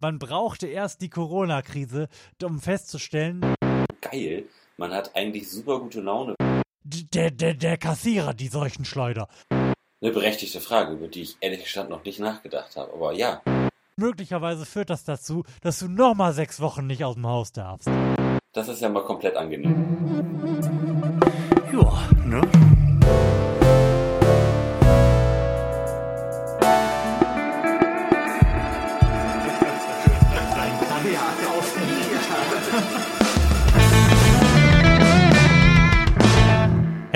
man brauchte erst die Corona-Krise, um festzustellen, Geil. Man hat eigentlich super gute Laune. der, der, der Kassierer, die Seuchenschleuder. Eine berechtigte Frage, über die ich ehrlich gesagt noch nicht nachgedacht habe. Aber ja, Möglicherweise führt das dazu, dass du nochmal sechs Wochen nicht aus dem Haus darfst. das ist ja mal komplett angenehm. Ja, ne?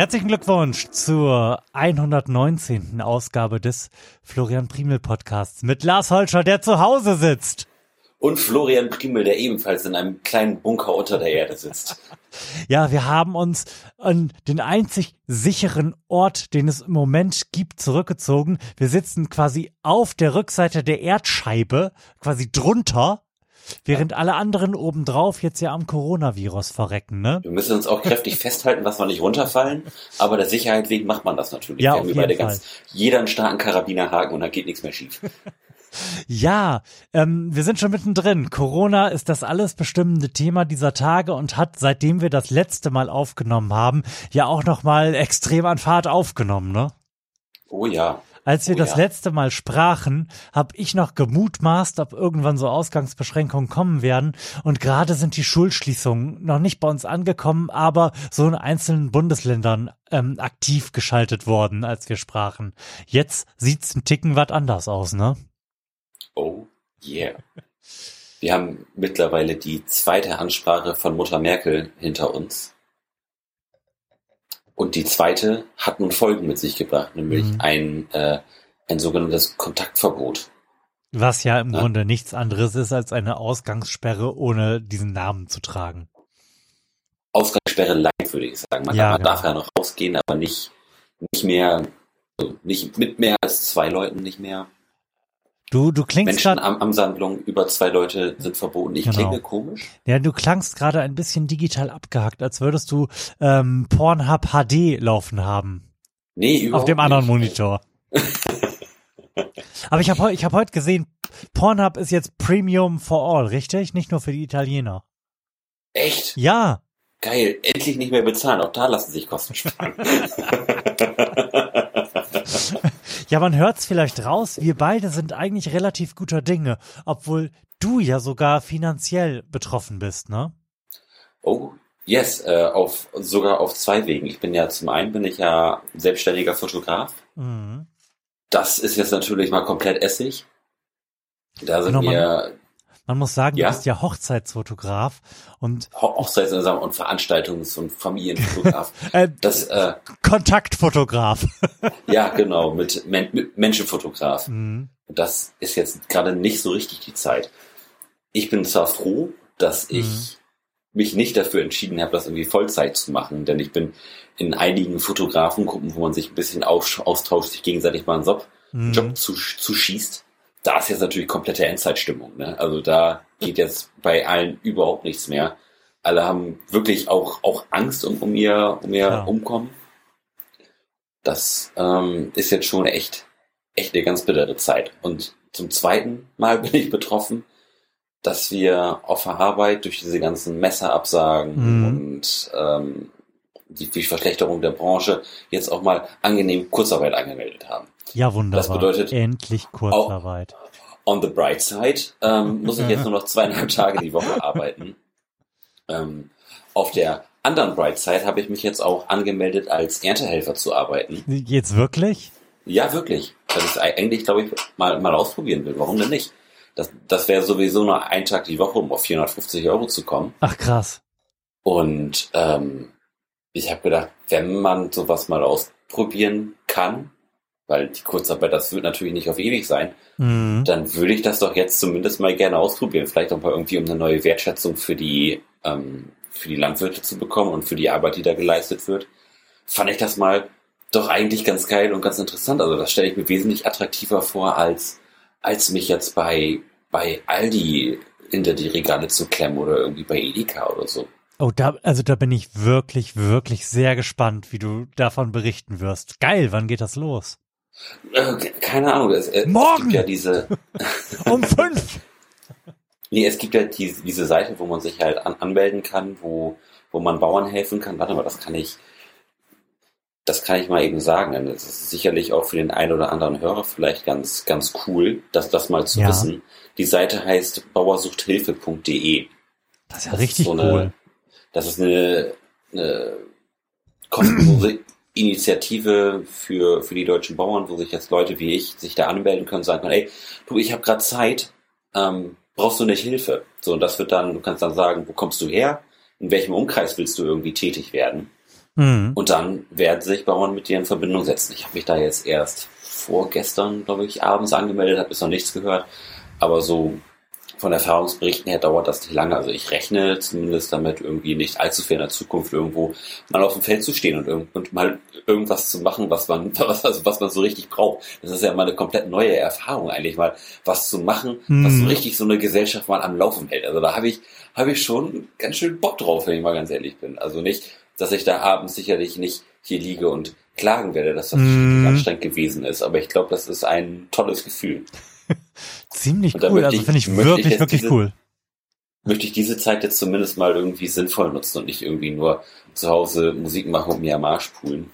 Herzlichen Glückwunsch zur 119. Ausgabe des Florian Primel Podcasts mit Lars Holscher, der zu Hause sitzt. Und Florian Primel, der ebenfalls in einem kleinen Bunker unter der Erde sitzt. Ja, wir haben uns an den einzig sicheren Ort, den es im Moment gibt, zurückgezogen. Wir sitzen quasi auf der Rückseite der Erdscheibe, quasi drunter, während alle anderen obendrauf jetzt ja am Coronavirus verrecken, ne? Wir müssen uns auch kräftig festhalten, dass wir nicht runterfallen. Aber der Sicherheit wegen macht man das natürlich. Ja, auf jeden ganz, jeder einen starken Karabinerhaken und da geht nichts mehr schief. Ja, ähm, wir sind schon mittendrin. Corona ist das alles bestimmende Thema dieser Tage und hat, seitdem wir das letzte Mal aufgenommen haben, ja auch nochmal extrem an Fahrt aufgenommen, ne? Oh ja. Als wir Oh das ja. letzte Mal sprachen, habe ich noch gemutmaßt, ob irgendwann so Ausgangsbeschränkungen kommen werden. Und gerade sind die Schulschließungen noch nicht bei uns angekommen, aber so in einzelnen Bundesländern ähm, aktiv geschaltet worden, als wir sprachen. Jetzt sieht's ein Ticken wat anders aus, ne? Oh yeah. Wir haben mittlerweile die zweite Ansprache von Mutter Merkel hinter uns. Und die zweite hat nun Folgen mit sich gebracht, nämlich Mhm. ein, äh, ein sogenanntes Kontaktverbot. Was ja im Ja. Grunde nichts anderes ist als eine Ausgangssperre, ohne diesen Namen zu tragen. Ausgangssperre light, würde ich sagen. Man, Ja, man genau. darf ja noch rausgehen, aber nicht, nicht mehr, also nicht mit mehr als zwei Leuten, nicht mehr. Du, du klingst am Ansammlung über zwei Leute sind verboten. Ich Genau. klinge komisch. ja, du klangst gerade ein bisschen digital abgehackt, als würdest du ähm, Pornhub HD laufen haben. Nee, überhaupt Auf dem anderen nicht. Monitor. Aber ich habe ich hab heute gesehen, Pornhub ist jetzt Premium for all, richtig? Nicht nur für die Italiener. Echt? Ja, Geil, endlich nicht mehr bezahlen. Auch da lassen sich Kosten sparen. ja, man hört's vielleicht raus. Wir beide sind eigentlich relativ guter Dinge, obwohl du ja sogar finanziell betroffen bist, ne? oh, yes, äh, auf, sogar auf zwei Wegen. Ich bin ja, zum einen bin ich ja selbstständiger Fotograf. Mhm. Das ist jetzt natürlich mal komplett Essig. Da sind Genau, mir Man muss sagen, Ja. du bist ja Hochzeitsfotograf und Ho- Hochzeits- und Veranstaltungs- und Familienfotograf. äh, Das, äh, Kontaktfotograf. ja, genau, mit, Men mit Menschenfotograf. Mhm. Das ist jetzt gerade nicht so richtig die Zeit. Ich bin zwar froh, dass Mhm. ich mich nicht dafür entschieden habe, das irgendwie Vollzeit zu machen, denn ich bin in einigen Fotografengruppen, wo man sich ein bisschen aus austauscht, sich gegenseitig mal einen Job, Mhm. Job zu, zu schießt. Da ist jetzt natürlich komplette Endzeitstimmung. Ne? Also da geht jetzt bei allen überhaupt nichts mehr. Alle haben wirklich auch, auch Angst um, um ihr, um ihr Ja. Umkommen. Das ähm, ist jetzt schon echt, echt eine ganz bittere Zeit. Und zum zweiten Mal bin ich betroffen, dass wir auf der Arbeit durch diese ganzen Messerabsagen Mhm. und ähm, die, die Verschlechterung der Branche jetzt auch mal angenehm Kurzarbeit angemeldet haben. Ja, wunderbar. Das bedeutet endlich Kurzarbeit. On the bright side ähm, muss ich jetzt nur noch zweieinhalb Tage die Woche arbeiten. Ähm, auf der anderen bright side habe ich mich jetzt auch angemeldet, als Erntehelfer zu arbeiten. Jetzt wirklich? Ja, wirklich. Das ist eigentlich, glaube ich, mal, mal ausprobieren will. Warum denn nicht? Das, das wäre sowieso nur ein Tag die Woche, um auf 450 Euro zu kommen. Ach krass. Und ähm, ich habe gedacht, wenn man sowas mal ausprobieren kann, weil die Kurzarbeit, das wird natürlich nicht auf ewig sein, Mhm. dann würde ich das doch jetzt zumindest mal gerne ausprobieren. Vielleicht auch mal irgendwie, um eine neue Wertschätzung für die, ähm, für die Landwirte zu bekommen und für die Arbeit, die da geleistet wird. Fand ich das mal doch eigentlich ganz geil und ganz interessant. Also das stelle ich mir wesentlich attraktiver vor, als, als mich jetzt bei, bei Aldi hinter die Regale zu klemmen oder irgendwie bei Edeka oder so. Oh, da, also da bin ich wirklich, wirklich sehr gespannt, wie du davon berichten wirst. Geil, wann geht das los? Äh, keine Ahnung. Es, äh, Morgen! Es gibt ja diese, Um fünf! Nee, es gibt ja die, diese Seite, wo man sich halt an, anmelden kann, wo, wo man Bauern helfen kann. Warte mal, das kann ich, das kann ich mal eben sagen. Denn das ist sicherlich auch für den einen oder anderen Hörer vielleicht ganz, ganz cool, das, das mal zu Ja. wissen. Die Seite heißt bauersuchthilfe.de. Das ist ja Das richtig ist so eine, cool. Das ist eine, eine kostenlose Initiative für, für die deutschen Bauern, wo sich jetzt Leute wie ich sich da anmelden können, sagen können, ey, du, ich habe gerade Zeit, ähm, brauchst du nicht Hilfe? So, und das wird dann, du kannst dann sagen, wo kommst du her? In welchem Umkreis willst du irgendwie tätig werden? Mhm. Und dann werden sich Bauern mit dir in Verbindung setzen. Ich habe mich da jetzt erst vorgestern, glaube ich, abends angemeldet, habe bis noch nichts gehört. Aber so von Erfahrungsberichten her dauert das nicht lange. Also ich rechne zumindest damit, irgendwie nicht allzu viel in der Zukunft irgendwo mal auf dem Feld zu stehen und, und mal irgendwas zu machen, was man, was, also was man so richtig braucht. Das ist ja mal eine komplett neue Erfahrung eigentlich, mal was zu machen, was so Mhm. richtig so eine Gesellschaft mal am Laufen hält. Also da habe ich, habe ich schon ganz schön Bock drauf, wenn ich mal ganz ehrlich bin. Also nicht, dass ich da abends sicherlich nicht hier liege und klagen werde, dass das Mhm. richtig anstrengend gewesen ist. Aber ich glaube, das ist ein tolles Gefühl. Ziemlich cool. Also ich- finde ich ich wirklich, jetzt wirklich diese- cool. Möchte ich diese Zeit jetzt zumindest mal irgendwie sinnvoll nutzen und nicht irgendwie nur zu Hause Musik machen und mir am Arsch pulen.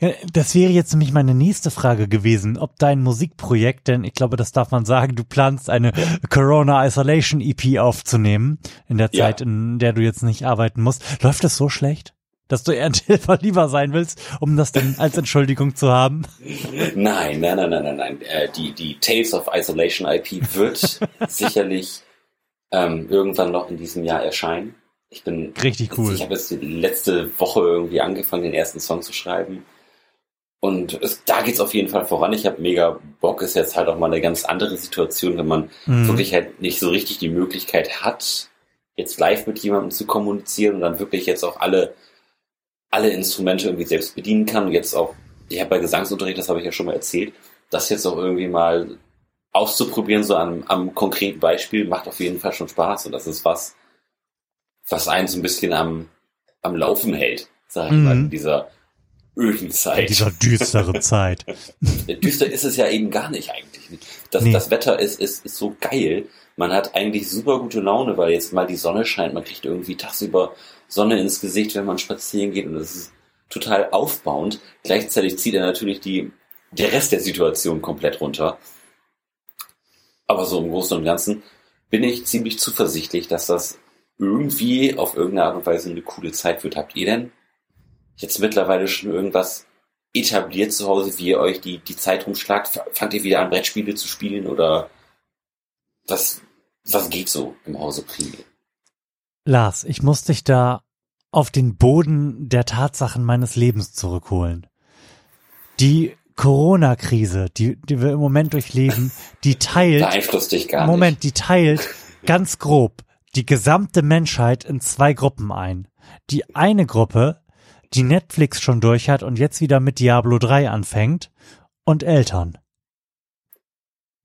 Ja, das wäre jetzt nämlich meine nächste Frage gewesen, ob dein Musikprojekt, denn ich glaube, das darf man sagen, du planst eine Corona Isolation EP aufzunehmen, in der Ja. Zeit, in der du jetzt nicht arbeiten musst. Läuft es so schlecht, dass du eher ein Helfer lieber sein willst, um das dann als Entschuldigung zu haben? Nein, nein, nein, nein, nein, nein. Äh, die, die Tales of Isolation IP wird sicherlich ähm, irgendwann noch in diesem Jahr erscheinen. Ich bin Richtig cool. Ich habe jetzt die letzte Woche irgendwie angefangen, den ersten Song zu schreiben. Und es, da geht's auf jeden Fall voran. Ich habe mega Bock. Ist jetzt halt auch mal eine ganz andere Situation, wenn man Mhm. wirklich halt nicht so richtig die Möglichkeit hat, jetzt live mit jemandem zu kommunizieren und dann wirklich jetzt auch alle, alle Instrumente irgendwie selbst bedienen kann. Und jetzt auch, ich habe bei Gesangsunterricht, das habe ich ja schon mal erzählt, das jetzt auch irgendwie mal auszuprobieren, so am, am konkreten Beispiel, macht auf jeden Fall schon Spaß. Und das ist was, was einen so ein bisschen am, am Laufen hält, sag ich Mhm. mal, in dieser öden In Zeit. dieser düsteren Zeit. Düster ist es ja eben gar nicht eigentlich. Das, Nee. das Wetter ist, ist, ist so geil. Man hat eigentlich super gute Laune, weil jetzt mal die Sonne scheint. Man kriegt irgendwie tagsüber Sonne ins Gesicht, wenn man spazieren geht. Und das ist total aufbauend. Gleichzeitig zieht er natürlich die, der Rest der Situation komplett runter. Aber so im Großen und Ganzen bin ich ziemlich zuversichtlich, dass das irgendwie auf irgendeine Art und Weise eine coole Zeit wird. Habt ihr denn jetzt mittlerweile schon irgendwas etabliert zu Hause, wie ihr euch die, die Zeit rumschlagt? Fangt ihr wieder an, Brettspiele zu spielen oder was, was geht so im Hause Primi? Lars, ich muss dich da auf den Boden der Tatsachen meines Lebens zurückholen. Die Corona-Krise, die, die wir im Moment durchleben, die teilt Beeinflusst dich gar Moment, die teilt ganz grob die gesamte Menschheit in zwei Gruppen ein. Die eine Gruppe, die Netflix schon durch hat und jetzt wieder mit Diablo 3 anfängt, und Eltern.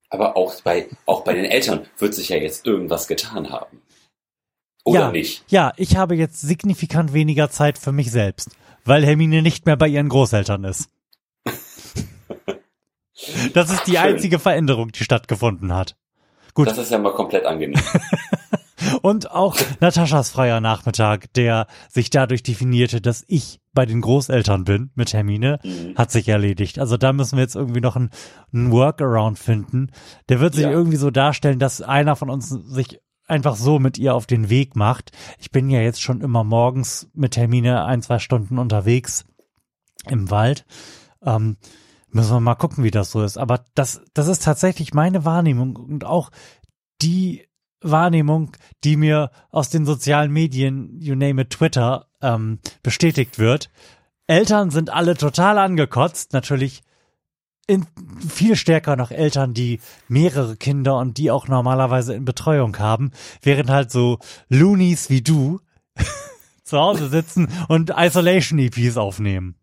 Aber auch bei, auch bei den Eltern wird sich ja jetzt irgendwas getan haben. Oder ja, nicht? Ja, ich habe jetzt signifikant weniger Zeit für mich selbst, weil Hermine nicht mehr bei ihren Großeltern ist. Das ist die Schön. einzige Veränderung, die stattgefunden hat. Gut. Das ist ja mal komplett angenehm. Und auch Nataschas freier Nachmittag, der sich dadurch definierte, dass ich bei den Großeltern bin mit Hermine, Mhm. hat sich erledigt. Also da müssen wir jetzt irgendwie noch einen, einen Workaround finden. Der wird sich Ja. irgendwie so darstellen, dass einer von uns sich einfach so mit ihr auf den Weg macht. Ich bin ja jetzt schon immer morgens mit Hermine ein, zwei Stunden unterwegs im Wald. Ähm, müssen wir mal gucken, wie das so ist. Aber das, das ist tatsächlich meine Wahrnehmung und auch die Wahrnehmung, die mir aus den sozialen Medien, you name it, Twitter, ähm, bestätigt wird. Eltern sind alle total angekotzt, natürlich in, viel stärker noch Eltern, die mehrere Kinder und die auch normalerweise in Betreuung haben, während halt so Loonies wie du zu Hause sitzen und Isolation-EPs aufnehmen.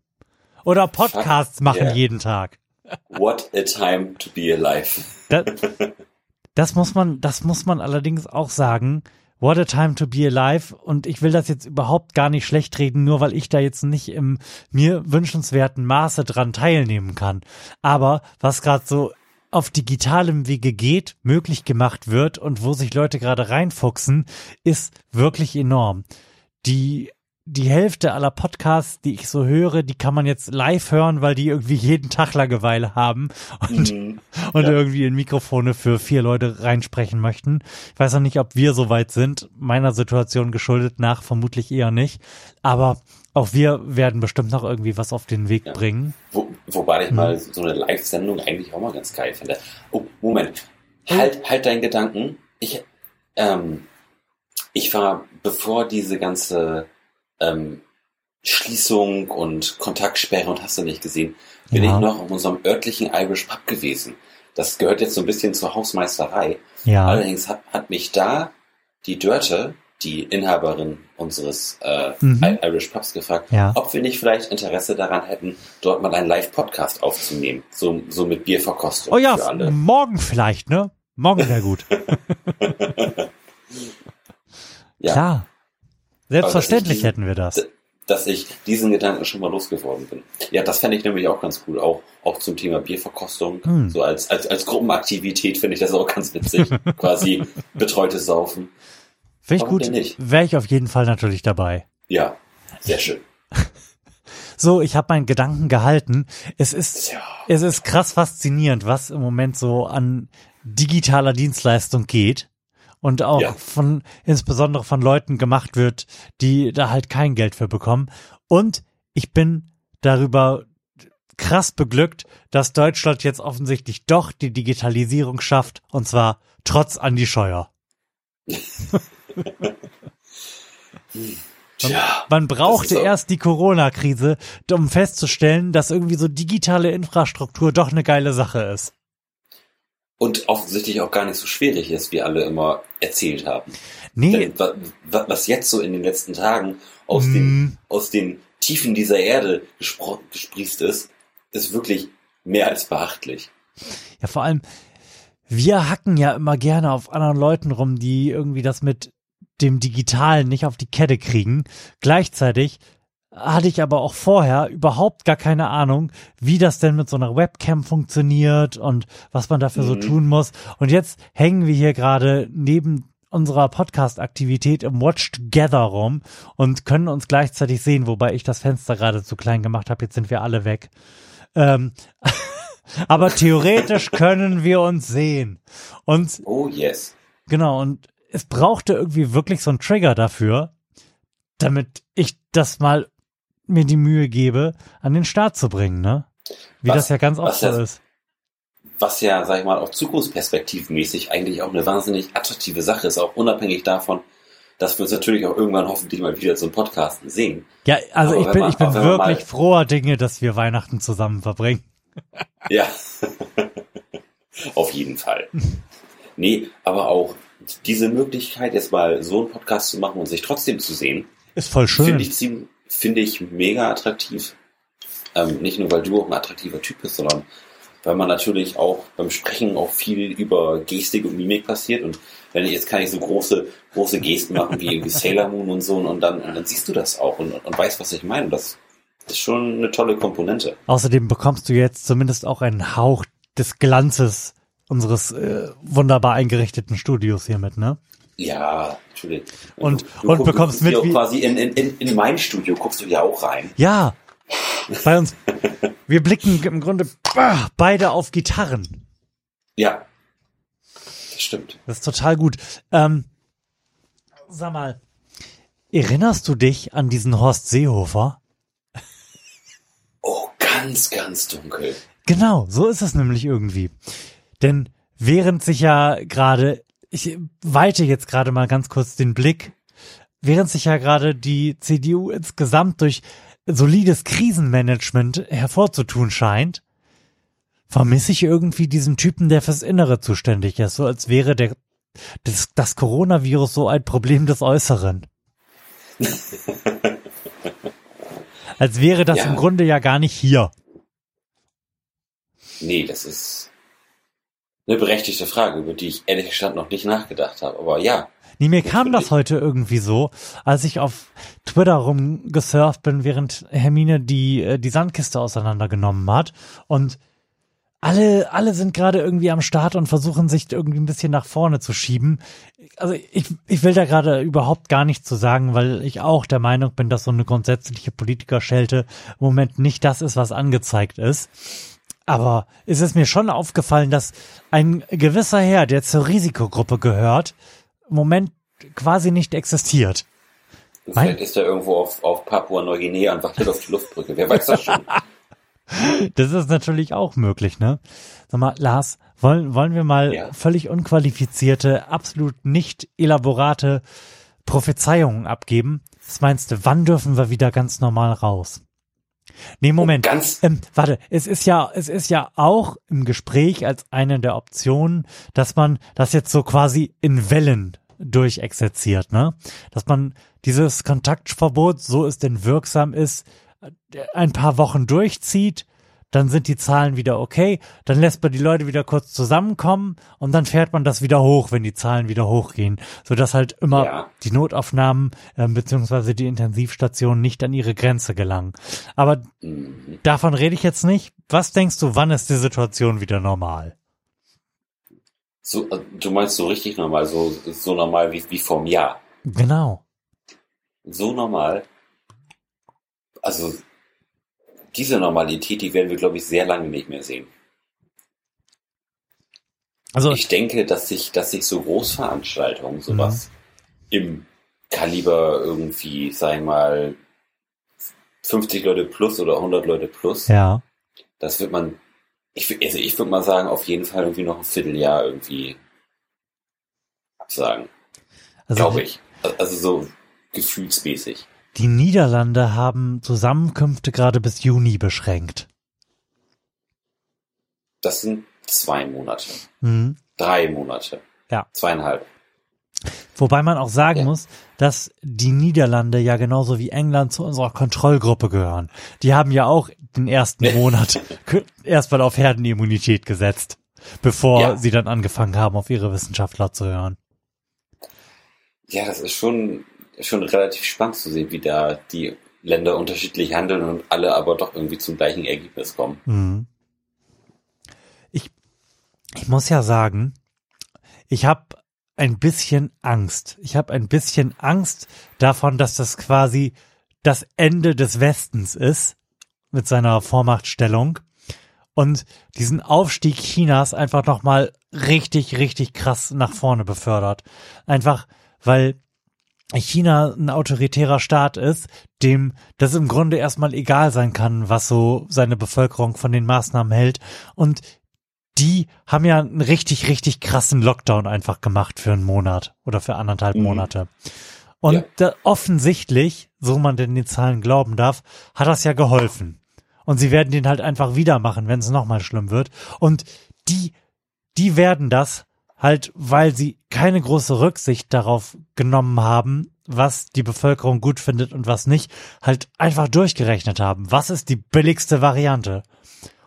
Oder Podcasts machen yeah. jeden Tag. What a time to be alive. Das, das muss man, das muss man allerdings auch sagen. What a time to be alive. Und ich will das jetzt überhaupt gar nicht schlecht reden, nur weil ich da jetzt nicht im mir wünschenswerten Maße dran teilnehmen kann. Aber was gerade so auf digitalem Wege geht, möglich gemacht wird und wo sich Leute gerade reinfuchsen, ist wirklich enorm. Die die Hälfte aller Podcasts, die ich so höre, die kann man jetzt live hören, weil die irgendwie jeden Tag Langeweile haben und, mhm. und ja. irgendwie in Mikrofone für vier Leute reinsprechen möchten. Ich weiß noch nicht, ob wir so weit sind, meiner Situation geschuldet nach, vermutlich eher nicht. Aber auch wir werden bestimmt noch irgendwie was auf den Weg ja. bringen. Wo, wobei ich hm. mal so eine Live-Sendung eigentlich auch mal ganz geil finde. Oh, Moment. Halt, halt deinen Gedanken. Ich, ähm, ich war, bevor diese ganze ähm, Schließung und Kontaktsperre und hast du nicht gesehen, bin ja. ich noch in unserem örtlichen Irish Pub gewesen. Das gehört jetzt so ein bisschen zur Hausmeisterei. Ja. Allerdings hat, hat mich da die Dörte, die Inhaberin unseres äh, mhm. Irish Pubs, gefragt, ja. ob wir nicht vielleicht Interesse daran hätten, dort mal einen Live-Podcast aufzunehmen. So, so mit Bierverkostung. Oh ja, morgen vielleicht, ne? Morgen wäre gut. ja. Klar. Selbstverständlich diesen, hätten wir das. Dass ich diesen Gedanken schon mal losgeworden bin. Ja, das fände ich nämlich auch ganz cool. Auch, auch zum Thema Bierverkostung. Hm. So als, als, als Gruppenaktivität finde ich das auch ganz witzig. Quasi betreutes Saufen. Finde ich gut. Wäre ich auf jeden Fall natürlich dabei. Ja, sehr schön. So, ich habe meinen Gedanken gehalten. Es ist, ja. es ist krass faszinierend, was im Moment so an digitaler Dienstleistung geht und auch ja. von insbesondere von Leuten gemacht wird, die da halt kein Geld für bekommen. Und ich bin darüber krass beglückt, dass Deutschland jetzt offensichtlich doch die Digitalisierung schafft und zwar trotz Andi Scheuer. Tja, man brauchte erst die Corona-Krise, um festzustellen, dass irgendwie so digitale Infrastruktur doch eine geile Sache ist und offensichtlich auch gar nicht so schwierig ist, wie alle immer erzählt haben. Nee. Denn, was jetzt so in den letzten Tagen aus, mm. den, aus den Tiefen dieser Erde gesprießt ist, ist wirklich mehr als beachtlich. Ja, vor allem, wir hacken ja immer gerne auf anderen Leuten rum, die irgendwie das mit dem Digitalen nicht auf die Kette kriegen. Gleichzeitig hatte ich aber auch vorher überhaupt gar keine Ahnung, wie das denn mit so einer Webcam funktioniert und was man dafür mhm. so tun muss. Und jetzt hängen wir hier gerade neben unserer Podcast-Aktivität im Watch Together rum und können uns gleichzeitig sehen, wobei ich das Fenster gerade zu klein gemacht habe. Jetzt sind wir alle weg. Ähm, aber theoretisch können wir uns sehen. Und oh yes. Genau. Und es brauchte irgendwie wirklich so einen Trigger dafür, damit ich das mal mir die Mühe gebe, an den Start zu bringen, ne? Wie was, das ja ganz oft so ist. Was ja, sag ich mal, auch zukunftsperspektivmäßig eigentlich auch eine wahnsinnig attraktive Sache ist, auch unabhängig davon, dass wir uns natürlich auch irgendwann hoffentlich mal wieder zum Podcasten sehen. Ja, also ich bin, man, ich bin wirklich froher Dinge, dass wir Weihnachten zusammen verbringen. Ja, auf jeden Fall. Nee, aber auch diese Möglichkeit, jetzt mal so einen Podcast zu machen und sich trotzdem zu sehen, ist voll schön. Finde ich ziemlich, finde ich mega attraktiv. Ähm, nicht nur, weil du auch ein attraktiver Typ bist, sondern weil man natürlich auch beim Sprechen auch viel über Gestik und Mimik passiert und wenn ich jetzt kann ich so große, große Gesten machen wie irgendwie Sailor Moon und so und dann, dann siehst du das auch und, und weißt, was ich meine. Das ist schon eine tolle Komponente. Außerdem bekommst du jetzt zumindest auch einen Hauch des Glanzes unseres äh, wunderbar eingerichteten Studios hier mit, ne? Ja, natürlich. Und, du, und bekommst mit. Wie, quasi in, in, in mein Studio guckst du ja auch rein. Ja. Bei uns. wir blicken im Grunde beide auf Gitarren. Ja. Das stimmt. Das ist total gut. Ähm, sag mal, erinnerst du dich an diesen Horst Seehofer? Oh, ganz, ganz dunkel. Genau, so ist es nämlich irgendwie. Denn während sich ja gerade ich weite jetzt gerade mal ganz kurz den Blick, während sich ja gerade die CDU insgesamt durch solides Krisenmanagement hervorzutun scheint, vermisse ich irgendwie diesen Typen, der fürs Innere zuständig ist, so als wäre der das, das Coronavirus so ein Problem des Äußeren. als wäre das ja. im Grunde ja gar nicht hier. Nee, das ist eine berechtigte Frage, über die ich ehrlich gesagt noch nicht nachgedacht habe. Aber ja. Nee, mir kam das heute irgendwie so, als ich auf Twitter rumgesurft bin, während Hermine die, äh, die Sandkiste auseinandergenommen hat. Und alle, alle sind gerade irgendwie am Start und versuchen sich irgendwie ein bisschen nach vorne zu schieben. Also ich, ich will da gerade überhaupt gar nichts zu sagen, weil ich auch der Meinung bin, dass so eine grundsätzliche Politikerschelte im Moment nicht das ist, was angezeigt ist. Aber es ist mir schon aufgefallen, dass ein gewisser Herr, der zur Risikogruppe gehört, im Moment quasi nicht existiert. Vielleicht ist er irgendwo auf, auf Papua-Neuguinea und wartet auf die Luftbrücke. Wer weiß das schon? Das ist natürlich auch möglich, ne? Sag mal, Lars, wollen, wollen wir mal ja. völlig unqualifizierte, absolut nicht elaborate Prophezeiungen abgeben? Was meinst du, wann dürfen wir wieder ganz normal raus? Nee, Moment. Ganz ähm, warte, es ist ja, es ist ja auch im Gespräch als eine der Optionen, dass man das jetzt so quasi in Wellen durchexerziert, ne? Dass man dieses Kontaktverbot, so es denn wirksam ist, ein paar Wochen durchzieht, dann sind die Zahlen wieder okay, dann lässt man die Leute wieder kurz zusammenkommen und dann fährt man das wieder hoch, wenn die Zahlen wieder hochgehen, so dass halt immer ja. die Notaufnahmen äh, beziehungsweise die Intensivstationen nicht an ihre Grenze gelangen. Aber mhm. davon rede ich jetzt nicht. Was denkst du, wann ist die Situation wieder normal? So, äh, du meinst so richtig normal, so, so normal wie, wie vom Jahr. Genau. So normal also diese Normalität, die werden wir, glaube ich, sehr lange nicht mehr sehen. Also ich denke, dass sich, dass sich so Großveranstaltungen, sowas mhm. im Kaliber irgendwie, sag ich mal, 50 Leute plus oder 100 Leute plus, ja. das wird man, ich, also ich würde mal sagen, auf jeden Fall irgendwie noch ein Vierteljahr irgendwie absagen. Also, Glaube ich. Also so gefühlsmäßig. Die Niederlande haben Zusammenkünfte gerade bis Juni beschränkt. Das sind zwei Monate. Mhm. Drei Monate. Ja. Zweieinhalb. Wobei man auch sagen ja. muss, dass die Niederlande ja genauso wie England zu unserer Kontrollgruppe gehören. Die haben ja auch den ersten Monat erstmal auf Herdenimmunität gesetzt, bevor ja. sie dann angefangen haben, auf ihre Wissenschaftler zu hören. Ja, das ist schon schon relativ spannend zu sehen, wie da die Länder unterschiedlich handeln und alle aber doch irgendwie zum gleichen Ergebnis kommen. Mhm. Ich, ich muss ja sagen, ich habe ein bisschen Angst. Ich habe ein bisschen Angst davon, dass das quasi das Ende des Westens ist mit seiner Vormachtstellung und diesen Aufstieg Chinas einfach nochmal richtig, richtig krass nach vorne befördert. Einfach, weil China ein autoritärer Staat ist, dem das im Grunde erstmal egal sein kann, was so seine Bevölkerung von den Maßnahmen hält. Und die haben ja einen richtig, richtig krassen Lockdown einfach gemacht für einen Monat oder für anderthalb mhm. Monate. Und ja. da, offensichtlich, so man denn den Zahlen glauben darf, hat das ja geholfen. Und sie werden den halt einfach wieder machen, wenn es nochmal schlimm wird. Und die, die werden das halt, weil sie keine große Rücksicht darauf genommen haben, was die Bevölkerung gut findet und was nicht, halt einfach durchgerechnet haben. Was ist die billigste Variante?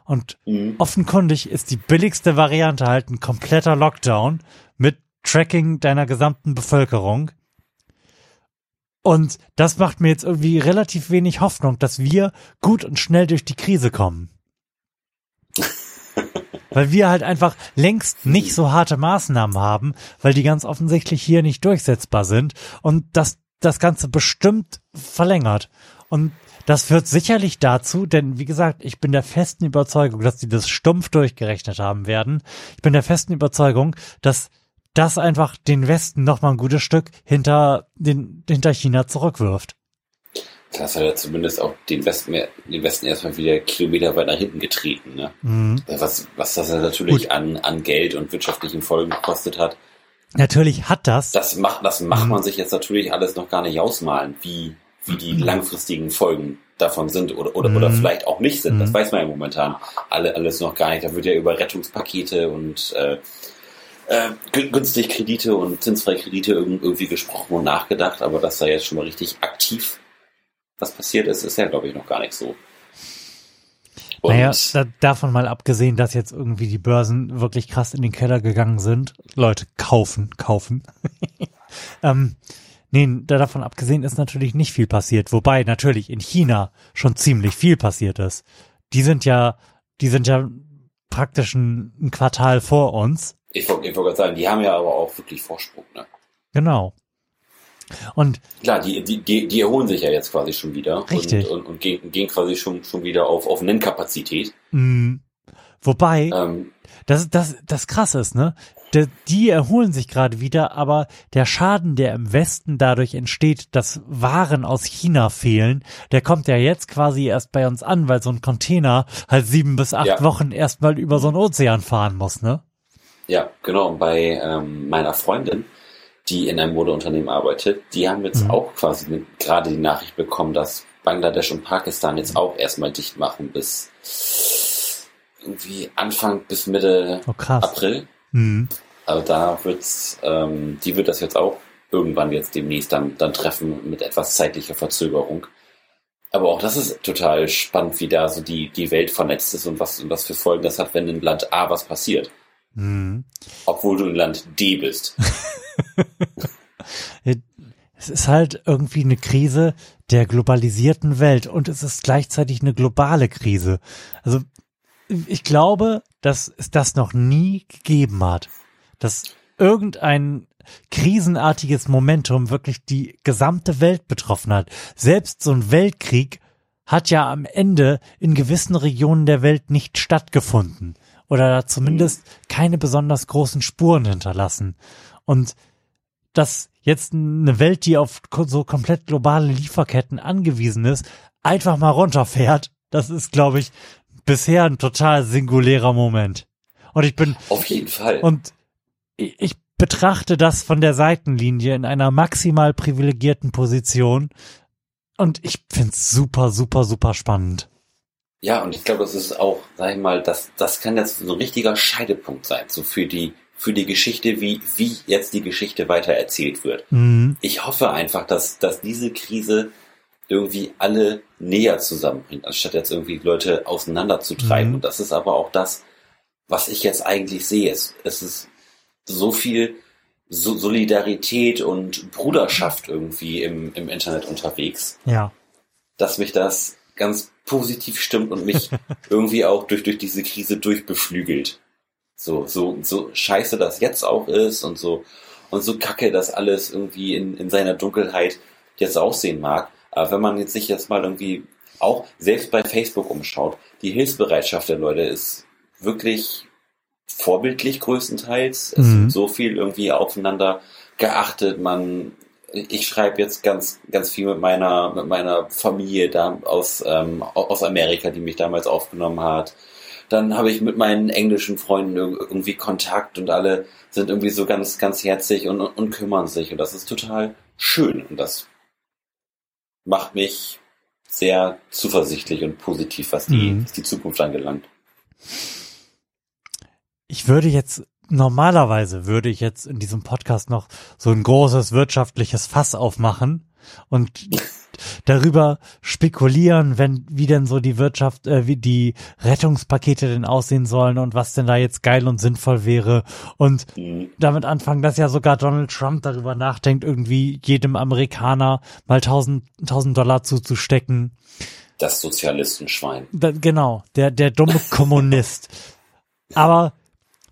Und mhm. offenkundig ist die billigste Variante halt ein kompletter Lockdown mit Tracking deiner gesamten Bevölkerung. Und das macht mir jetzt irgendwie relativ wenig Hoffnung, dass wir gut und schnell durch die Krise kommen weil wir halt einfach längst nicht so harte Maßnahmen haben, weil die ganz offensichtlich hier nicht durchsetzbar sind und das das Ganze bestimmt verlängert. Und das führt sicherlich dazu, denn wie gesagt, ich bin der festen Überzeugung, dass die das stumpf durchgerechnet haben werden. Ich bin der festen Überzeugung, dass das einfach den Westen noch mal ein gutes Stück hinter den hinter China zurückwirft. Das hat ja zumindest auch den Westen, den Westen erstmal wieder Kilometer weit nach hinten getreten. Ne? Mhm. Was, was das natürlich an, an Geld und wirtschaftlichen Folgen gekostet hat. Natürlich hat das. Das macht, das macht mhm. man sich jetzt natürlich alles noch gar nicht ausmalen, wie, wie die mhm. langfristigen Folgen davon sind oder, oder, mhm. oder vielleicht auch nicht sind. Das mhm. weiß man ja momentan alle, alles noch gar nicht. Da wird ja über Rettungspakete und äh, äh, günstig Kredite und zinsfreie Kredite irgendwie gesprochen und nachgedacht, aber dass da jetzt schon mal richtig aktiv was passiert ist, ist ja, glaube ich, noch gar nicht so. Und naja, da, davon mal abgesehen, dass jetzt irgendwie die Börsen wirklich krass in den Keller gegangen sind. Leute, kaufen, kaufen. ähm, nee, davon abgesehen ist natürlich nicht viel passiert. Wobei natürlich in China schon ziemlich viel passiert ist. Die sind ja, die sind ja praktisch ein, ein Quartal vor uns. Ich wollte wollt gerade sagen, die haben ja aber auch wirklich Vorsprung, ne? Genau. Und Klar, die, die, die, die erholen sich ja jetzt quasi schon wieder. Richtig. Und, und, und gehen, gehen quasi schon, schon wieder auf, auf Nennkapazität. mh, wobei, Ähm, das, das, das krass ist, ne? Die, die erholen sich gerade wieder, aber der Schaden, der im Westen dadurch entsteht, dass Waren aus China fehlen, der kommt ja jetzt quasi erst bei uns an, weil so ein Container halt sieben bis acht Ja. Wochen erstmal über so einen Ozean fahren muss, ne? Ja, genau. Und bei ähm, meiner Freundin, die in einem Modeunternehmen arbeitet, die haben jetzt Mhm. auch quasi gerade die Nachricht bekommen, dass Bangladesch und Pakistan jetzt auch erstmal dicht machen bis irgendwie Anfang bis Mitte Oh. April. Mhm. Also da wird's, ähm, die wird das jetzt auch irgendwann jetzt demnächst dann, dann treffen mit etwas zeitlicher Verzögerung. Aber auch das ist total spannend, wie da so die, die Welt vernetzt ist und was, und was für Folgen das hat, wenn in Land A was passiert. Mhm. Obwohl du in Land D bist. Es ist halt irgendwie eine Krise der globalisierten Welt und es ist gleichzeitig eine globale Krise. Also ich glaube, dass es das noch nie gegeben hat, dass irgendein krisenartiges Momentum wirklich die gesamte Welt betroffen hat. Selbst so ein Weltkrieg hat ja am Ende in gewissen Regionen der Welt nicht stattgefunden oder zumindest keine besonders großen Spuren hinterlassen. Und dass jetzt eine Welt, die auf so komplett globale Lieferketten angewiesen ist, einfach mal runterfährt, das ist, glaube ich, bisher ein total singulärer Moment. Und ich bin, Auf jeden Fall. und ich ich betrachte das von der Seitenlinie in einer maximal privilegierten Position. Und ich find's super, super, super spannend. Ja, und ich glaube, das ist auch, sag ich mal, das, das kann jetzt so ein richtiger Scheidepunkt sein, so für die, für die Geschichte, wie, wie jetzt die Geschichte weiter erzählt wird. Mhm. Ich hoffe einfach, dass, dass diese Krise irgendwie alle näher zusammenbringt, anstatt jetzt irgendwie Leute auseinanderzutreiben. Mhm. Und das ist aber auch das, was ich jetzt eigentlich sehe. Es, es ist so viel so Solidarität und Bruderschaft irgendwie im, im Internet unterwegs, Ja. dass mich das ganz positiv stimmt und mich irgendwie auch durch, durch diese Krise durchbeflügelt. So, so, so scheiße das jetzt auch ist und so, und so kacke das alles irgendwie in, in seiner Dunkelheit jetzt aussehen mag. Aber wenn man jetzt sich jetzt mal irgendwie auch selbst bei Facebook umschaut, die Hilfsbereitschaft der Leute ist wirklich vorbildlich größtenteils. Es Mhm. wird so viel irgendwie aufeinander geachtet. Man, ich schreibe jetzt ganz, ganz viel mit meiner, mit meiner Familie da aus, ähm, aus Amerika, die mich damals aufgenommen hat. Dann habe ich mit meinen englischen Freunden irg- irgendwie Kontakt und alle sind irgendwie so ganz, ganz herzig und, und kümmern sich. Und das ist total schön. Und das macht mich sehr zuversichtlich und positiv, was die, Mhm. was die Zukunft angelangt. Ich würde jetzt, normalerweise würde ich jetzt in diesem Podcast noch so ein großes wirtschaftliches Fass aufmachen und darüber spekulieren, wenn, wie denn so die Wirtschaft, äh, wie die Rettungspakete denn aussehen sollen und was denn da jetzt geil und sinnvoll wäre und Mhm. damit anfangen, dass ja sogar Donald Trump darüber nachdenkt, irgendwie jedem Amerikaner mal tausend, tausend Dollar zuzustecken. Das Sozialistenschwein. Da, genau, der, der dumme Kommunist. Aber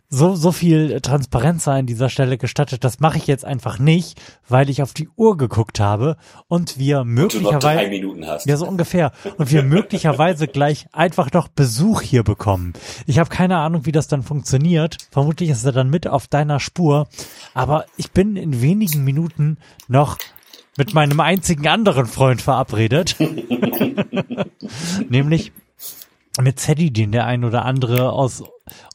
so, so viel Transparenz sei an dieser Stelle gestattet, das mache ich jetzt einfach nicht, weil ich auf die Uhr geguckt habe und wir möglicherweise, Minuten hast. ja so ungefähr, und wir möglicherweise gleich einfach noch Besuch hier bekommen. Ich habe keine Ahnung, wie das dann funktioniert. Vermutlich ist er dann mit auf deiner Spur, aber ich bin in wenigen Minuten noch mit meinem einzigen anderen Freund verabredet. Nämlich mit Zeddy, den der ein oder andere aus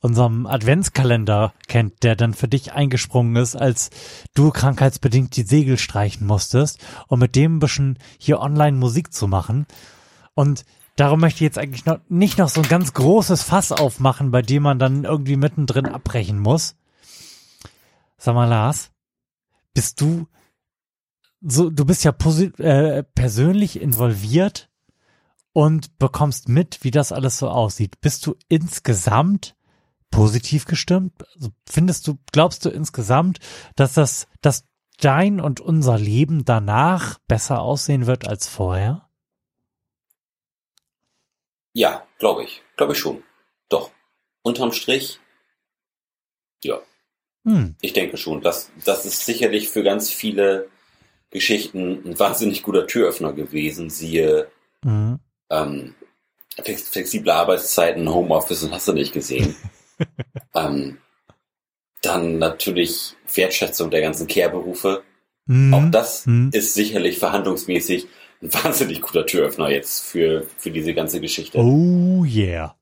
unserem Adventskalender kennt, der dann für dich eingesprungen ist, als du krankheitsbedingt die Segel streichen musstest, um mit dem ein bisschen hier online Musik zu machen. Und darum möchte ich jetzt eigentlich noch nicht noch so ein ganz großes Fass aufmachen, bei dem man dann irgendwie mittendrin abbrechen muss. Sag mal, Lars, bist du so, du bist ja äh, persönlich involviert und bekommst mit, wie das alles so aussieht. Bist du insgesamt positiv gestimmt? Also findest du, glaubst du insgesamt, dass das, dass dein und unser Leben danach besser aussehen wird als vorher? Ja, glaube ich. Glaube ich schon. Doch. unterm Strich, ja, Hm. ich denke schon. Das, das ist sicherlich für ganz viele Geschichten ein wahnsinnig guter Türöffner gewesen. Siehe Mhm. Ähm, flex- flexible Arbeitszeiten, Homeoffice und hast du nicht gesehen. ähm, dann natürlich Wertschätzung der ganzen Care-Berufe. Mhm. Auch das Mhm. ist sicherlich verhandlungsmäßig ein wahnsinnig guter Türöffner jetzt für, für diese ganze Geschichte. Oh yeah.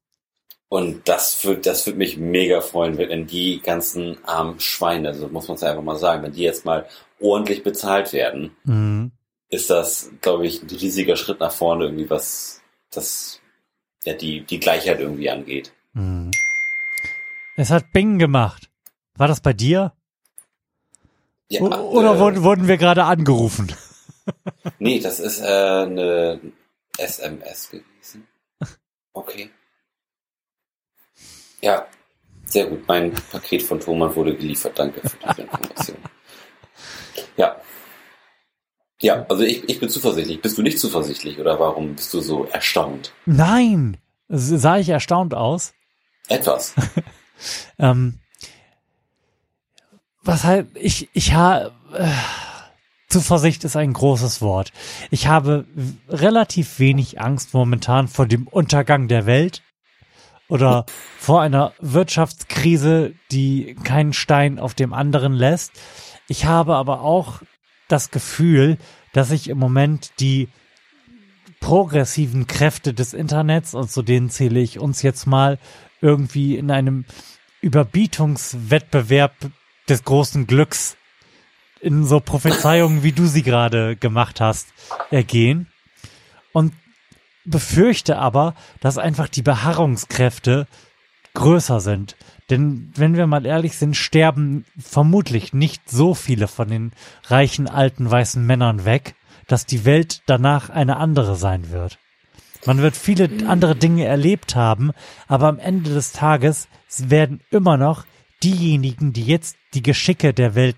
Und das wird, das wird mich mega freuen, wenn die ganzen armen Schweine, also muss man es einfach mal sagen, wenn die jetzt mal ordentlich bezahlt werden, Mhm. ist das, glaube ich, ein riesiger Schritt nach vorne, irgendwie was das ja die, die Gleichheit irgendwie angeht. Mhm. Es hat Bing gemacht. War das bei dir? Ja, Oder äh, wurden, wurden wir gerade angerufen? Nee, das ist äh, eine SMS gewesen. Okay. Ja, sehr gut. Mein Paket von Thomann wurde geliefert. Danke für diese Information. Ja. Ja, also ich, ich bin zuversichtlich. Bist du nicht zuversichtlich oder warum bist du so erstaunt? Nein. Sah ich erstaunt aus? Etwas. Ähm, was halt, ich, ich habe, äh, Zuversicht ist ein großes Wort. Ich habe relativ wenig Angst momentan vor dem Untergang der Welt oder vor einer Wirtschaftskrise, die keinen Stein auf dem anderen lässt. Ich habe aber auch das Gefühl, dass ich im Moment die progressiven Kräfte des Internets, und zu denen zähle ich uns jetzt mal, irgendwie in einem Überbietungswettbewerb des großen Glücks in so Prophezeiungen, wie du sie gerade gemacht hast, ergehen. Und befürchte aber, dass einfach die Beharrungskräfte größer sind. Denn wenn wir mal ehrlich sind, sterben vermutlich nicht so viele von den reichen alten weißen Männern weg, dass die Welt danach eine andere sein wird. Man wird viele andere Dinge erlebt haben, aber am Ende des Tages werden immer noch diejenigen, die jetzt die Geschicke der Welt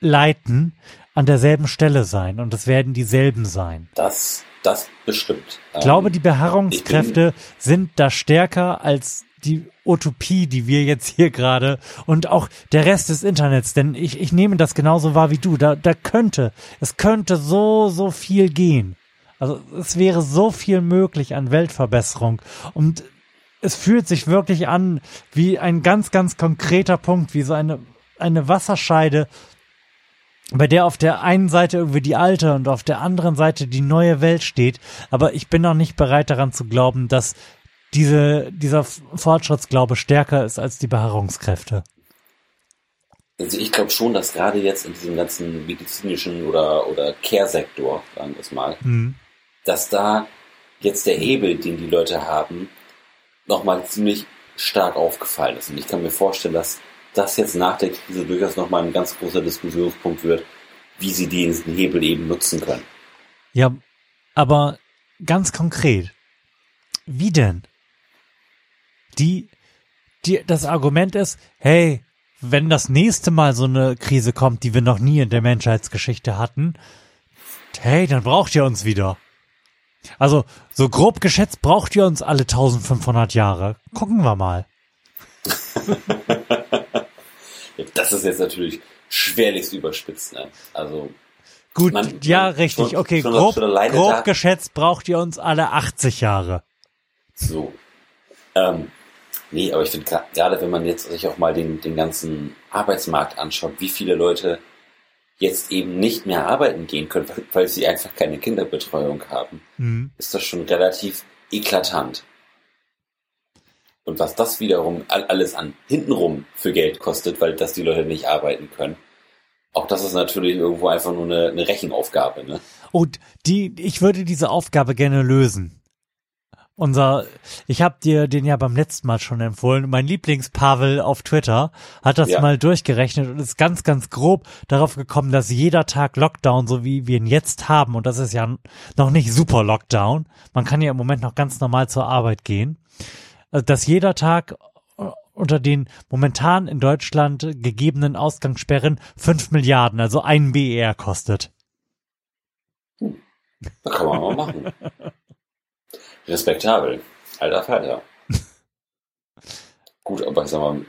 leiten, an derselben Stelle sein und es werden dieselben sein. Das, das bestimmt. Ich glaube, die Beharrungskräfte sind da stärker als die Utopie, die wir jetzt hier gerade und auch der Rest des Internets, denn ich, ich nehme das genauso wahr wie du. Da, da könnte, es könnte so, so viel gehen. Also es wäre so viel möglich an Weltverbesserung und es fühlt sich wirklich an wie ein ganz, ganz konkreter Punkt, wie so eine, eine Wasserscheide, bei der auf der einen Seite irgendwie die alte und auf der anderen Seite die neue Welt steht. Aber ich bin noch nicht bereit daran zu glauben, dass diese, dieser Fortschrittsglaube stärker ist als die Beharrungskräfte. Also ich glaube schon, dass gerade jetzt in diesem ganzen medizinischen oder, oder Care-Sektor, sagen wir es mal, Hm. dass da jetzt der Hebel, den die Leute haben, nochmal ziemlich stark aufgefallen ist. Und ich kann mir vorstellen, dass das jetzt nach der Krise durchaus nochmal ein ganz großer Diskussionspunkt wird, wie sie diesen Hebel eben nutzen können. Ja, aber ganz konkret, wie denn? Die, die, das Argument ist, hey, wenn das nächste Mal so eine Krise kommt, die wir noch nie in der Menschheitsgeschichte hatten, hey, dann braucht ihr uns wieder. Also, so grob geschätzt braucht ihr uns alle 1500 Jahre. Gucken wir mal. Das ist jetzt natürlich schwerlichst überspitzt. Ne? Also Gut, Man- ja, man- richtig. schon- Okay, schon- grob, schon grob geschätzt braucht ihr uns alle 80 Jahre. so. Ähm, nee, aber ich finde gerade, wenn man jetzt sich auch mal den, den ganzen Arbeitsmarkt anschaut, wie viele Leute jetzt eben nicht mehr arbeiten gehen können, weil, weil sie einfach keine Kinderbetreuung haben, Hm. ist das schon relativ eklatant. Und was das wiederum all- alles an hintenrum für Geld kostet, weil das die Leute nicht arbeiten können, auch das ist natürlich irgendwo einfach nur eine, eine Rechenaufgabe. Ne? Und die, ich würde diese Aufgabe gerne lösen. Unser, ich habe dir den ja beim letzten Mal schon empfohlen. Mein Lieblings-Pavel auf Twitter hat das Ja. mal durchgerechnet und ist ganz, ganz grob darauf gekommen, dass jeder Tag Lockdown, so wie wir ihn jetzt haben, und das ist ja noch nicht super Lockdown, man kann ja im Moment noch ganz normal zur Arbeit gehen, also dass jeder Tag äh, unter den momentan in Deutschland gegebenen Ausgangssperren fünf Milliarden, also ein BR kostet. Da kann man mal machen. Respektabel. Alter Falter. Gut, aber ich sag mal,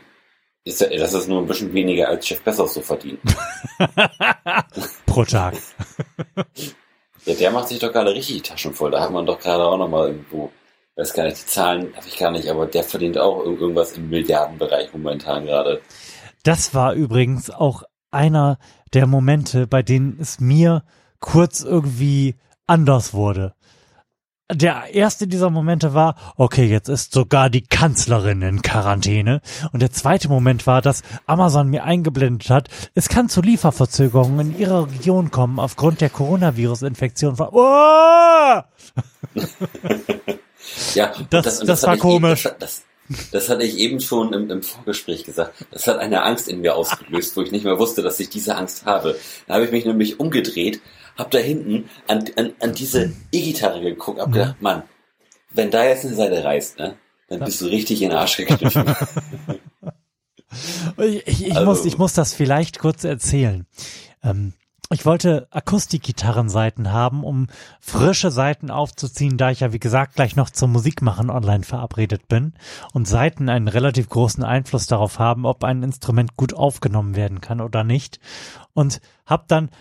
ist das ist nur ein bisschen weniger als Chef Bezos so verdient. Pro Tag. Ja, der macht sich doch gerade richtig die Taschen voll. Da hat man doch gerade auch nochmal irgendwo, weiß gar nicht, die Zahlen habe ich gar nicht, aber der verdient auch irgendwas im Milliardenbereich momentan gerade. Das war übrigens auch einer der Momente, bei denen es mir kurz irgendwie anders wurde. Der erste dieser Momente war, okay, jetzt ist sogar die Kanzlerin in Quarantäne. Und der zweite Moment war, dass Amazon mir eingeblendet hat, es kann zu Lieferverzögerungen in ihrer Region kommen aufgrund der Coronavirus-Infektion. Oh! ja, das, das, das war komisch. Eben, das, das hatte ich eben schon im, im, Vorgespräch gesagt. Das hat eine Angst in mir ausgelöst, wo ich nicht mehr wusste, dass ich diese Angst habe. Da habe ich mich nämlich umgedreht hab da hinten an, an, an diese E-Gitarre geguckt, hab gedacht, Mann, wenn da jetzt eine Seite reißt, ne, dann bist du richtig in den Arsch gekniffen. ich, ich, ich also, muss, ich muss das vielleicht kurz erzählen. Ähm, ich wollte Akustikgitarrenseiten haben, um frische Seiten aufzuziehen, da ich ja, wie gesagt, gleich noch zum Musikmachen online verabredet bin und Seiten einen relativ großen Einfluss darauf haben, ob ein Instrument gut aufgenommen werden kann oder nicht. Und hab dann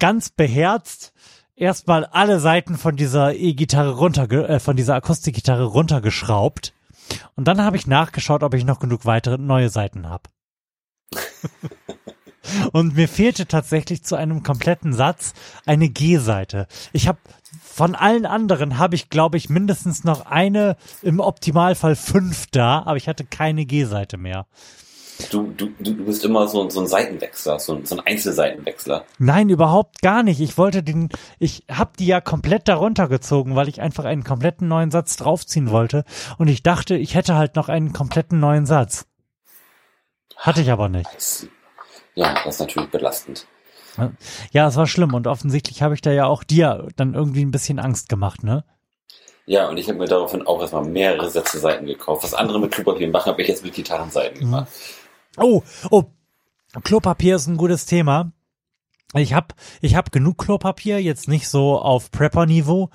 ganz beherzt erstmal alle Seiten von dieser E-Gitarre runter, äh, von dieser Akustikgitarre runtergeschraubt. Und dann habe ich nachgeschaut, ob ich noch genug weitere neue Seiten habe. Und mir fehlte tatsächlich zu einem kompletten Satz eine G-Seite. Ich habe von allen anderen habe ich, glaube ich, mindestens noch eine, im Optimalfall fünf da, aber ich hatte keine G-Seite mehr. Du, du, du bist immer so, so ein Seitenwechsler, so ein, so ein Einzelseitenwechsler. Nein, überhaupt gar nicht. Ich wollte den, ich habe die ja komplett darunter gezogen, weil ich einfach einen kompletten neuen Satz draufziehen wollte. Und ich dachte, ich hätte halt noch einen kompletten neuen Satz. Hatte ich aber nicht. Ja, das ist natürlich belastend. Ja, es war schlimm und offensichtlich habe ich da ja auch dir dann irgendwie ein bisschen Angst gemacht, ne? Ja, und ich habe mir daraufhin auch erstmal mehrere Sätze Seiten gekauft. Was andere mit Klopapier machen, habe ich jetzt mit Gitarrenseiten mhm. Oh, oh, Klopapier ist ein gutes Thema. Ich habe ich hab genug Klopapier, jetzt nicht so auf Prepper-Niveau.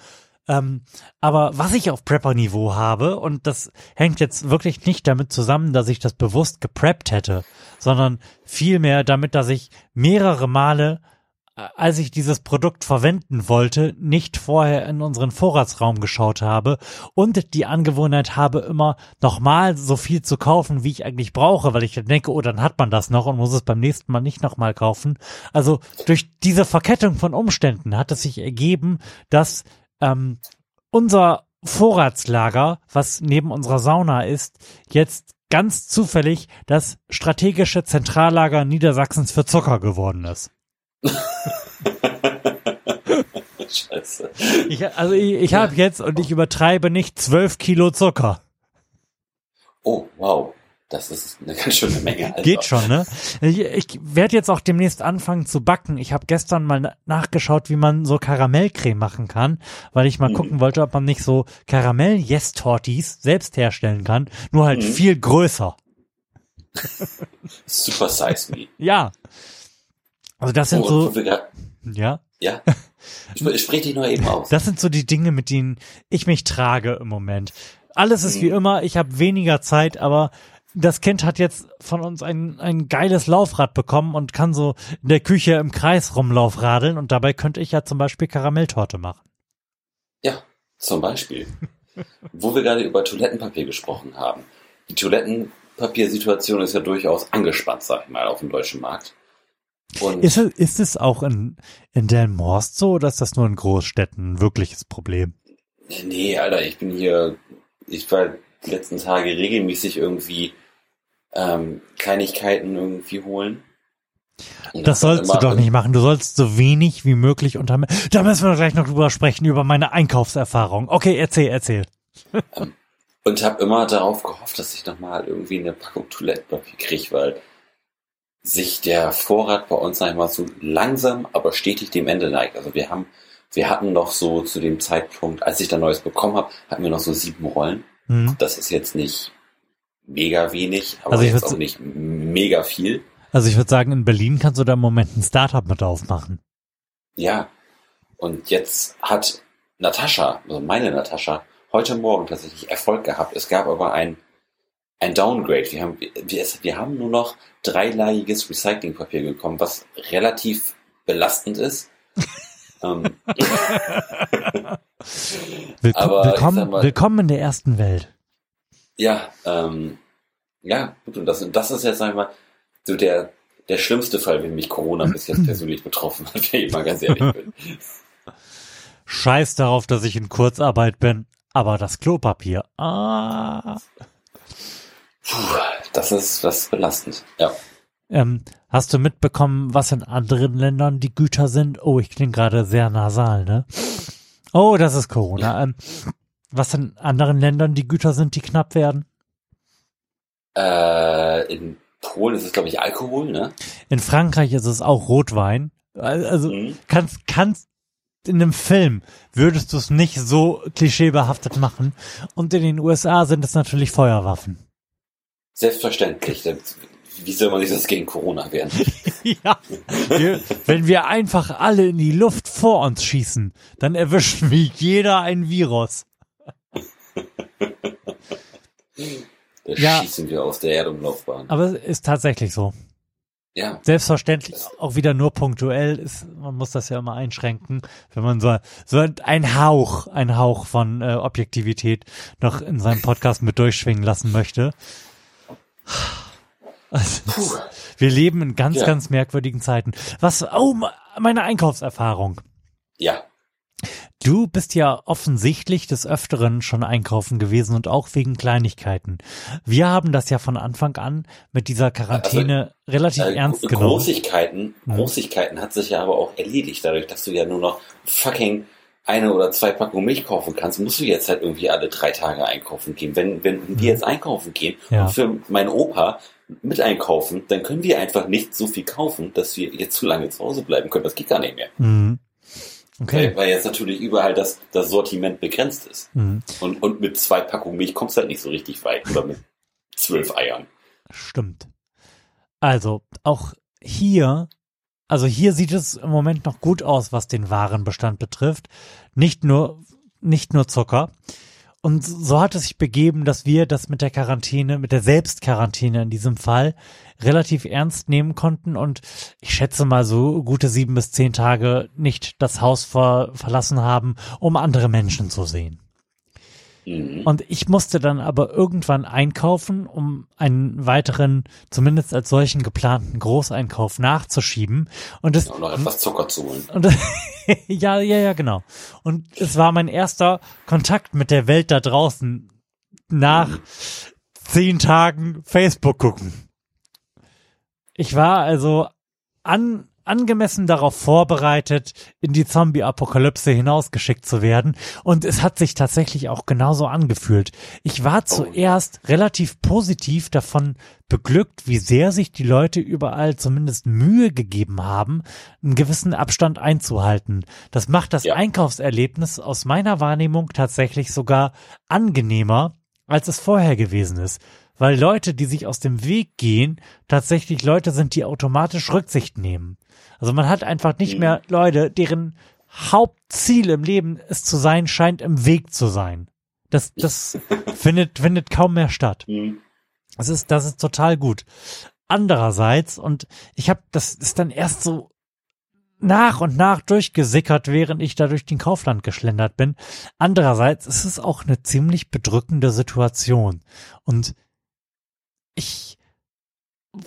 Ähm, aber was ich auf Prepper-Niveau habe, und das hängt jetzt wirklich nicht damit zusammen, dass ich das bewusst gepreppt hätte, sondern vielmehr damit, dass ich mehrere Male als ich dieses Produkt verwenden wollte, nicht vorher in unseren Vorratsraum geschaut habe und die Angewohnheit habe, immer nochmal so viel zu kaufen, wie ich eigentlich brauche, weil ich denke, oh, dann hat man das noch und muss es beim nächsten Mal nicht nochmal kaufen. Also durch diese Verkettung von Umständen hat es sich ergeben, dass ähm, unser Vorratslager, was neben unserer Sauna ist, jetzt ganz zufällig das strategische Zentrallager Niedersachsens für Zucker geworden ist. Scheiße. Ich, also ich, ich habe jetzt, und ich übertreibe nicht, zwölf Kilo Zucker. Oh, wow. Das ist eine ganz schöne Menge. Alter. Geht schon, ne? Ich, ich werde jetzt auch demnächst anfangen zu backen. Ich habe gestern mal nachgeschaut, wie man so Karamellcreme machen kann, weil ich mal mhm. gucken wollte, ob man nicht so Karamell-Yes-Tortis selbst herstellen kann, nur halt mhm. viel größer. Super Size Me. Ja. Also das sind oh, so. Ja. Ja. Ich sprich dich nur eben aus. Das sind so die Dinge, mit denen ich mich trage im Moment. Alles ist mhm. wie immer, ich habe weniger Zeit, aber das Kind hat jetzt von uns ein, ein geiles Laufrad bekommen und kann so in der Küche im Kreis rumlaufradeln und dabei könnte ich ja zum Beispiel Karamelltorte machen. Ja, zum Beispiel. Wo wir gerade über Toilettenpapier gesprochen haben. Die Toilettenpapiersituation ist ja durchaus angespannt, sag ich mal, auf dem deutschen Markt. Und ist, es, ist es auch in, in Delmhorst so oder ist das nur in Großstädten ein wirkliches Problem? Nee, Alter, ich bin hier, ich war die letzten Tage regelmäßig irgendwie ähm, Kleinigkeiten irgendwie holen. Und das sollst du doch nicht machen. Du sollst so wenig wie möglich unter. Da müssen wir gleich noch drüber sprechen, über meine Einkaufserfahrung. Okay, erzähl, erzähl. Ähm, und habe immer darauf gehofft, dass ich nochmal irgendwie eine Packung Toilettenpapier kriege, weil sich der Vorrat bei uns einmal so langsam, aber stetig dem Ende neigt. Also wir haben, wir hatten noch so zu dem Zeitpunkt, als ich da Neues bekommen habe, hatten wir noch so sieben Rollen. Mhm. Das ist jetzt nicht mega wenig, aber also jetzt auch nicht mega viel. Also ich würde sagen, in Berlin kannst du da im Moment ein Startup mit aufmachen. Ja. Und jetzt hat Natascha, also meine Natascha, heute Morgen tatsächlich Erfolg gehabt. Es gab aber ein ein Downgrade. Wir haben, wir, wir haben nur noch dreilagiges Recyclingpapier bekommen, was relativ belastend ist. ähm, Willko Aber willkommen, mal- willkommen in der ersten Welt. ja, ähm, ja, gut, und das, und das ist jetzt, sag ich mal, so der, der schlimmste Fall, wenn mich Corona bis jetzt persönlich betroffen hat, wenn ich mal ganz ehrlich bin. Scheiß darauf, dass ich in Kurzarbeit bin. Aber das Klopapier. Ah. Puh, das ist was belastend. Ja. Ähm, hast du mitbekommen, was in anderen Ländern die Güter sind? Oh, ich klinge gerade sehr nasal, ne? Oh, das ist Corona. Ähm, was in anderen Ländern die Güter sind, die knapp werden? Äh, in Polen ist es, glaube ich, Alkohol, ne? In Frankreich ist es auch Rotwein. Also Mhm. kannst, kannst in einem Film würdest du es nicht so klischeebehaftet machen. Und in den USA sind es natürlich Feuerwaffen. Selbstverständlich. Wie soll man sich das gegen Corona wehren? ja, wir, wenn wir einfach alle in die Luft vor uns schießen, dann erwischen wir jeder ein Virus. Da Ja. schießen wir aus der Erdumlaufbahn. Aber es ist tatsächlich so. Ja. Selbstverständlich auch wieder nur punktuell ist, man muss das ja immer einschränken, wenn man so, so ein Hauch, ein Hauch von äh, Objektivität noch in seinem Podcast mit durchschwingen lassen möchte. Also, wir leben in ganz, Ja. ganz merkwürdigen Zeiten. Was, oh, meine Einkaufserfahrung. Ja. Du bist ja offensichtlich des Öfteren schon einkaufen gewesen und auch wegen Kleinigkeiten. Wir haben das ja von Anfang an mit dieser Quarantäne relativ Äh, ernst Gro- genommen. Großigkeiten, Mhm. Großigkeiten hat sich ja aber auch erledigt. Dadurch, dass du ja nur noch fucking eine oder zwei Packungen Milch kaufen kannst, musst du jetzt halt irgendwie alle drei Tage einkaufen gehen. Wenn, wenn wir jetzt einkaufen gehen Mhm. Ja. und für meinen Opa mit einkaufen, dann können wir einfach nicht so viel kaufen, dass wir jetzt zu lange zu Hause bleiben können. Das geht gar nicht mehr. Mhm. Okay. Weil, weil jetzt natürlich überall das, das Sortiment begrenzt ist. Mhm. Und, und mit zwei Packungen Milch kommst du halt nicht so richtig weit. Oder mit zwölf Eiern. Stimmt. Also, auch hier, also hier sieht es im Moment noch gut aus, was den Warenbestand betrifft. Nicht nur, nicht nur Zucker. Und so hat es sich begeben, dass wir das mit der Quarantäne, mit der Selbstquarantäne in diesem Fall, relativ ernst nehmen konnten und ich schätze mal so gute sieben bis zehn Tage nicht das Haus ver verlassen haben, um andere Menschen zu sehen. Mhm. Und ich musste dann aber irgendwann einkaufen, um einen weiteren, zumindest als solchen geplanten Großeinkauf nachzuschieben. Und es, Und noch etwas Zucker zu holen. und, ja, ja, ja, genau. Und es war mein erster Kontakt mit der Welt da draußen nach zehn Tagen Facebook gucken. Ich war also an, angemessen darauf vorbereitet, in die Zombie-Apokalypse hinausgeschickt zu werden. Und es hat sich tatsächlich auch genauso angefühlt. Ich war zuerst relativ positiv davon beglückt, wie sehr sich die Leute überall zumindest Mühe gegeben haben, einen gewissen Abstand einzuhalten. Das macht das Ja. Einkaufserlebnis aus meiner Wahrnehmung tatsächlich sogar angenehmer, als es vorher gewesen ist. Weil Leute, die sich aus dem Weg gehen, tatsächlich Leute sind, die automatisch Rücksicht nehmen. Also man hat einfach nicht Mhm. mehr Leute, deren Hauptziel im Leben es zu sein scheint, im Weg zu sein. Das, das findet, findet kaum mehr statt. Mhm. Das ist, das ist total gut. Andererseits, und ich habe, das ist dann erst so nach und nach durchgesickert, während ich da durch den Kaufland geschlendert bin. Andererseits ist es auch eine ziemlich bedrückende Situation. Und ich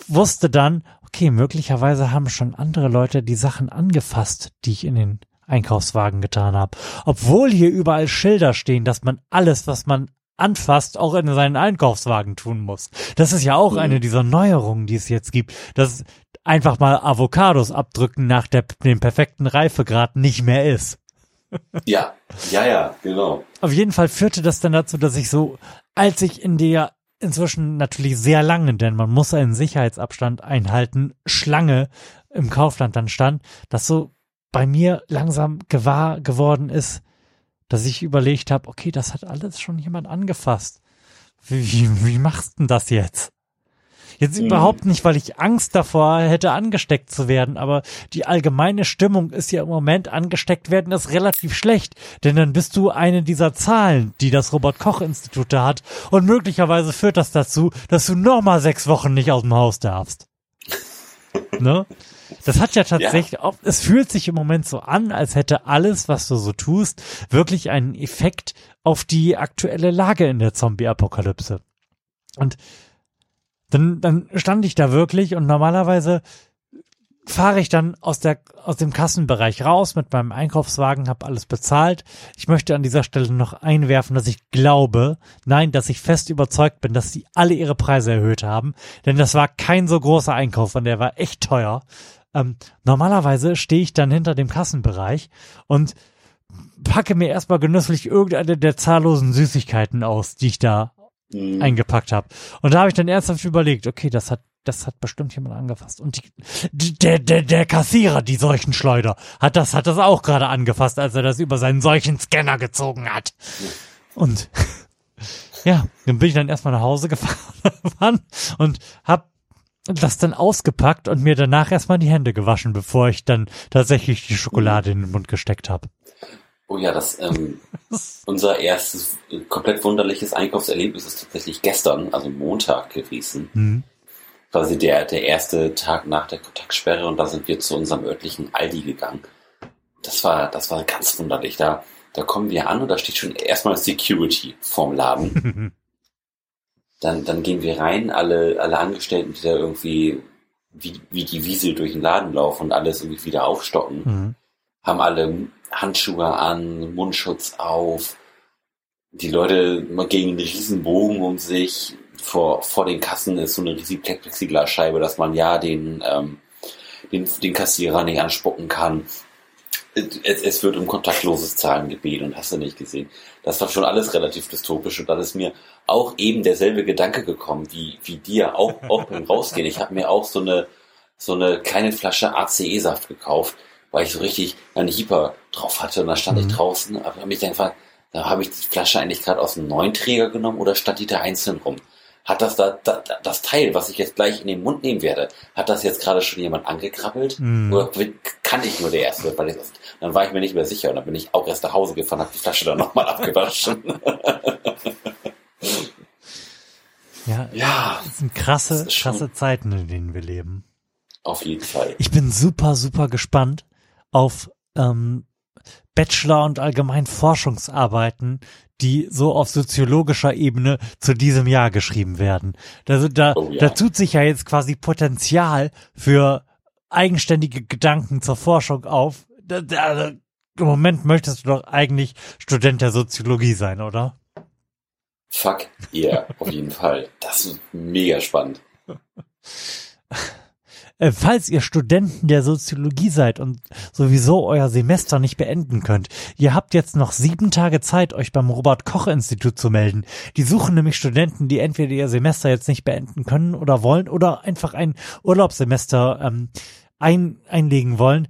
wusste dann, okay, möglicherweise haben schon andere Leute die Sachen angefasst, die ich in den Einkaufswagen getan habe. Obwohl hier überall Schilder stehen, dass man alles, was man anfasst, auch in seinen Einkaufswagen tun muss. Das ist ja auch Mhm. eine dieser Neuerungen, die es jetzt gibt, dass einfach mal Avocados abdrücken nach der, dem perfekten Reifegrad nicht mehr ist. Ja, ja, ja, genau. Auf jeden Fall führte das dann dazu, dass ich so, als ich in der inzwischen natürlich sehr lange, denn man muss einen Sicherheitsabstand einhalten, Schlange im Kaufland dann stand, dass so bei mir langsam gewahr geworden ist, dass ich überlegt habe, okay, das hat alles schon jemand angefasst. Wie, wie, wie machst denn das jetzt? Jetzt mhm. überhaupt nicht, weil ich Angst davor hätte, angesteckt zu werden, aber die allgemeine Stimmung ist ja im Moment, angesteckt werden ist relativ schlecht, denn dann bist du eine dieser Zahlen, die das Robert-Koch-Institut da hat und möglicherweise führt das dazu, dass du nochmal sechs Wochen nicht aus dem Haus darfst. ne? Das hat ja tatsächlich, ja. es fühlt sich im Moment so an, als hätte alles, was du so tust, wirklich einen Effekt auf die aktuelle Lage in der Zombie-Apokalypse. Und dann, dann stand ich da wirklich und normalerweise fahre ich dann aus der aus dem Kassenbereich raus mit meinem Einkaufswagen, habe alles bezahlt. Ich möchte an dieser Stelle noch einwerfen, dass ich glaube, nein, dass ich fest überzeugt bin, dass sie alle ihre Preise erhöht haben, denn das war kein so großer Einkauf und der war echt teuer. Ähm, normalerweise stehe ich dann hinter dem Kassenbereich und packe mir erstmal genüsslich irgendeine der zahllosen Süßigkeiten aus, die ich da mhm. eingepackt habe. Und da habe ich dann ernsthaft überlegt, okay, das hat das hat bestimmt jemand angefasst. Und die, der, der, der Kassierer, die Seuchenschleuder, hat das, hat das auch gerade angefasst, als er das über seinen Seuchenscanner gezogen hat. Und ja, dann bin ich dann erstmal nach Hause gefahren und hab das dann ausgepackt und mir danach erstmal die Hände gewaschen, bevor ich dann tatsächlich die Schokolade in den Mund gesteckt habe. Oh ja, das ähm, unser erstes komplett wunderliches Einkaufserlebnis ist tatsächlich gestern, also Montag gewesen. Mhm. Quasi der, der erste Tag nach der Kontaktsperre und da sind wir zu unserem örtlichen Aldi gegangen. Das war, das war ganz wunderlich. Da, da kommen wir an und da steht schon erstmal Security vorm Laden. dann, dann gehen wir rein, alle, alle Angestellten, die da irgendwie wie, wie die Wiesel durch den Laden laufen und alles irgendwie wieder aufstocken, mhm. haben alle Handschuhe an, Mundschutz auf. Die Leute gegen einen riesen Bogen um sich. Vor, vor den Kassen ist so eine riesige Plexiglasscheibe, dass man ja den, ähm, den, den Kassierer nicht anspucken kann es, es wird um kontaktloses Zahlen gebeten und hast du nicht gesehen. Das war schon alles relativ dystopisch und dann ist mir auch eben derselbe Gedanke gekommen, wie, wie dir, auch, auch beim Rausgehen. Ich habe mir auch so eine, so eine kleine Flasche ACE-Saft gekauft, weil ich so richtig eine Hyper drauf hatte und da stand mhm. ich draußen, aber habe mich einfach, da habe ich die Flasche eigentlich gerade aus dem neuen Träger genommen oder stand die da einzeln rum? Hat das da, da, das Teil, was ich jetzt gleich in den Mund nehmen werde, hat das jetzt gerade schon jemand angekrabbelt? Mm. Oder kann ich nur der Erste? Weil ich, dann war ich mir nicht mehr sicher und dann bin ich auch erst nach Hause gefahren, habe die Flasche dann nochmal abgewaschen. ja, ja, das sind krasse, das krasse Zeiten, in denen wir leben. Auf jeden Fall. Ich bin super, super gespannt auf ähm, Bachelor- und allgemein Forschungsarbeiten, die so auf soziologischer Ebene zu diesem Jahr geschrieben werden. Da, da, oh, ja. da tut sich ja jetzt quasi Potenzial für eigenständige Gedanken zur Forschung auf. Da, da, Im Moment möchtest du doch eigentlich Student der Soziologie sein, oder? Fuck, ja, yeah, auf jeden Fall. Das ist mega spannend. Äh, falls ihr Studenten der Soziologie seid und sowieso euer Semester nicht beenden könnt, ihr habt jetzt noch sieben Tage Zeit, euch beim Robert Koch Institut zu melden. Die suchen nämlich Studenten, die entweder ihr Semester jetzt nicht beenden können oder wollen oder einfach ein Urlaubssemester ähm, ein, einlegen wollen,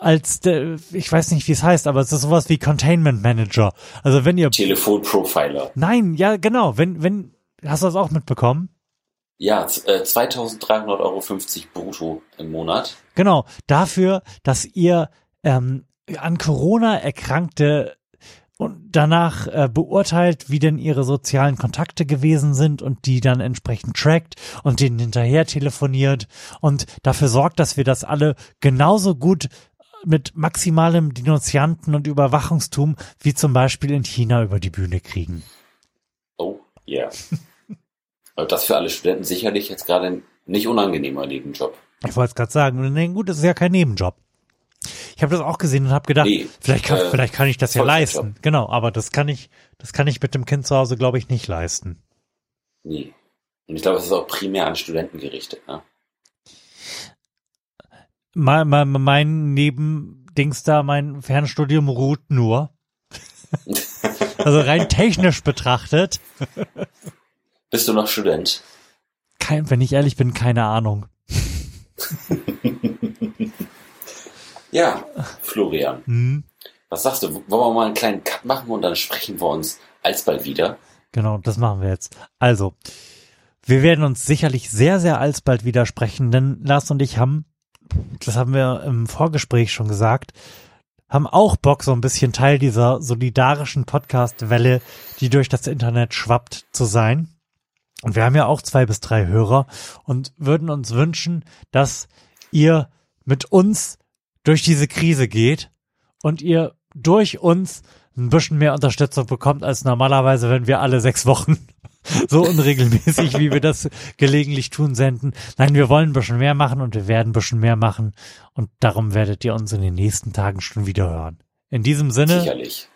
als der, ich weiß nicht, wie es heißt, aber es ist sowas wie Containment Manager. Also wenn ihr Telefonprofiler. Nein, ja genau. Wenn wenn hast du das auch mitbekommen? Ja, äh, 2300,50 Euro brutto im Monat. Genau, dafür, dass ihr ähm, an Corona erkrankte und danach äh, beurteilt, wie denn ihre sozialen Kontakte gewesen sind und die dann entsprechend trackt und denen hinterher telefoniert und dafür sorgt, dass wir das alle genauso gut mit maximalem Denunzianten und Überwachungstum wie zum Beispiel in China über die Bühne kriegen. Oh, ja. Yeah. Das für alle Studenten sicherlich jetzt gerade ein nicht unangenehmer Nebenjob. Ich wollte es gerade sagen, nee, gut, das ist ja kein Nebenjob. Ich habe das auch gesehen und habe gedacht, nee, vielleicht, kann, äh, vielleicht kann ich das ja leisten. Genau, aber das kann ich, das kann ich mit dem Kind zu Hause, glaube ich, nicht leisten. Nee. Und ich glaube, es ist auch primär an Studenten gerichtet. Ne? Mein, mein, mein Nebendings da, mein Fernstudium ruht nur. also rein technisch betrachtet. Bist du noch Student? Kein, wenn ich ehrlich bin, keine Ahnung. ja, Florian. Hm? Was sagst du? Wollen wir mal einen kleinen Cut machen und dann sprechen wir uns alsbald wieder? Genau, das machen wir jetzt. Also, wir werden uns sicherlich sehr, sehr alsbald widersprechen, denn Lars und ich haben, das haben wir im Vorgespräch schon gesagt, haben auch Bock, so ein bisschen Teil dieser solidarischen Podcast-Welle, die durch das Internet schwappt, zu sein. Und wir haben ja auch zwei bis drei Hörer und würden uns wünschen, dass ihr mit uns durch diese Krise geht und ihr durch uns ein bisschen mehr Unterstützung bekommt als normalerweise, wenn wir alle sechs Wochen so unregelmäßig, wie wir das gelegentlich tun, senden. Nein, wir wollen ein bisschen mehr machen und wir werden ein bisschen mehr machen. Und darum werdet ihr uns in den nächsten Tagen schon wieder hören. In diesem Sinne. Sicherlich.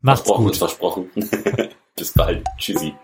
Macht's versprochen gut. versprochen. Bis bald. Tschüssi.